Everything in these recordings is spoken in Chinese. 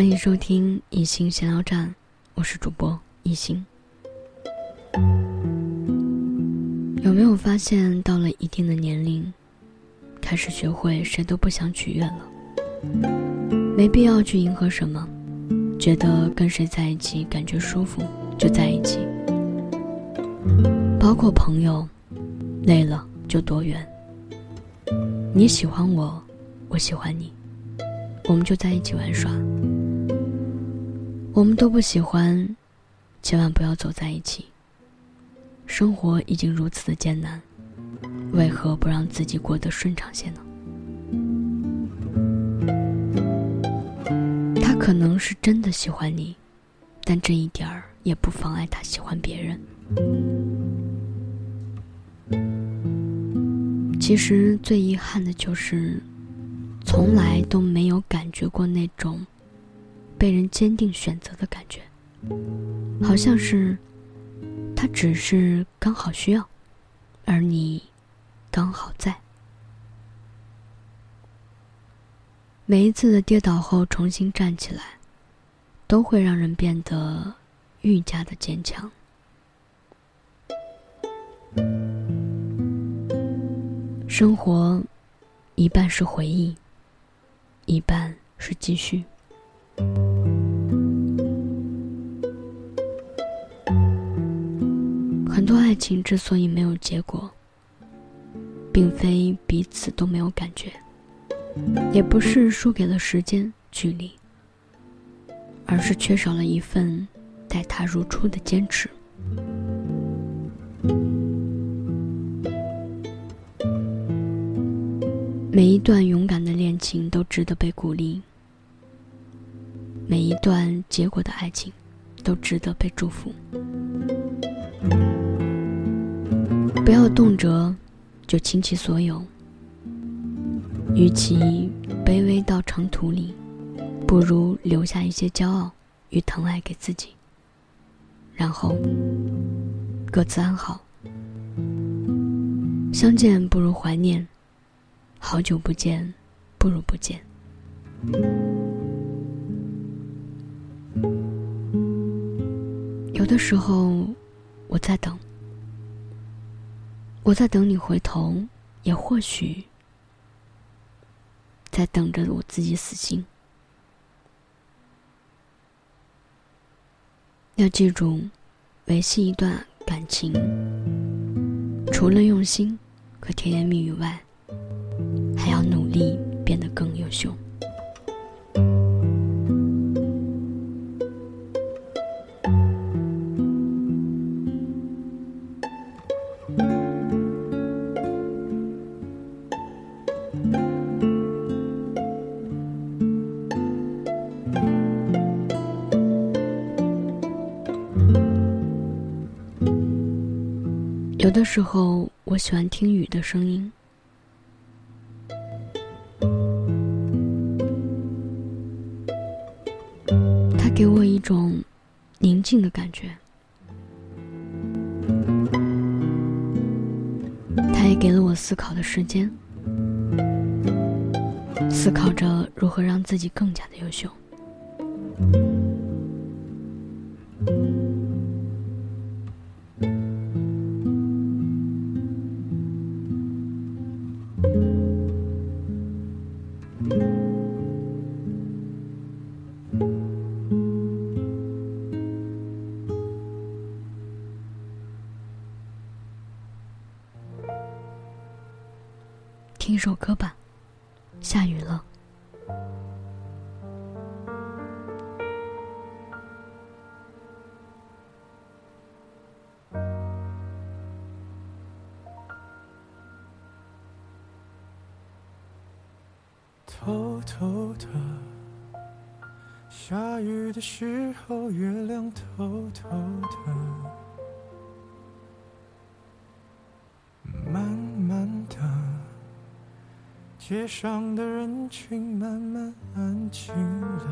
欢迎收听一心闲聊站，我是主播一心。有没有发现，到了一定的年龄，开始学会谁都不想取悦了，没必要去迎合什么，觉得跟谁在一起感觉舒服就在一起，包括朋友，累了就躲远。你喜欢我，我喜欢你，我们就在一起玩耍。我们都不喜欢，千万不要走在一起。生活已经如此的艰难，为何不让自己过得顺畅些呢？他可能是真的喜欢你，但这一点儿也不妨碍他喜欢别人。其实最遗憾的就是，从来都没有感觉过那种。被人坚定选择的感觉，好像是他只是刚好需要，而你刚好在。每一次的跌倒后重新站起来，都会让人变得愈加的坚强。生活一半是回忆，一半是继续。情之所以没有结果，并非彼此都没有感觉，也不是输给了时间、距离，而是缺少了一份待他如初的坚持。每一段勇敢的恋情都值得被鼓励，每一段结果的爱情都值得被祝福。不要动辄就倾其所有，与其卑微到尘土里，不如留下一些骄傲与疼爱给自己，然后各自安好。相见不如怀念，好久不见不如不见。有的时候，我在等。我在等你回头，也或许在等着我自己死心。要记住，维系一段感情，除了用心和甜言蜜语外，还要努力变得更优秀。有的时候，我喜欢听雨的声音，它给我一种宁静的感觉，它也给了我思考的时间，思考着如何让自己更加的优秀。听一首歌偷偷的，下雨的时候，月亮偷偷的，慢慢的，街上的人群慢慢安静了。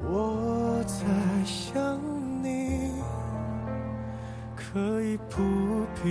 我在想你，可以不必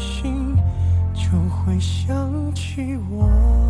心就会想起我。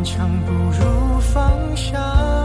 坚强，不如放下。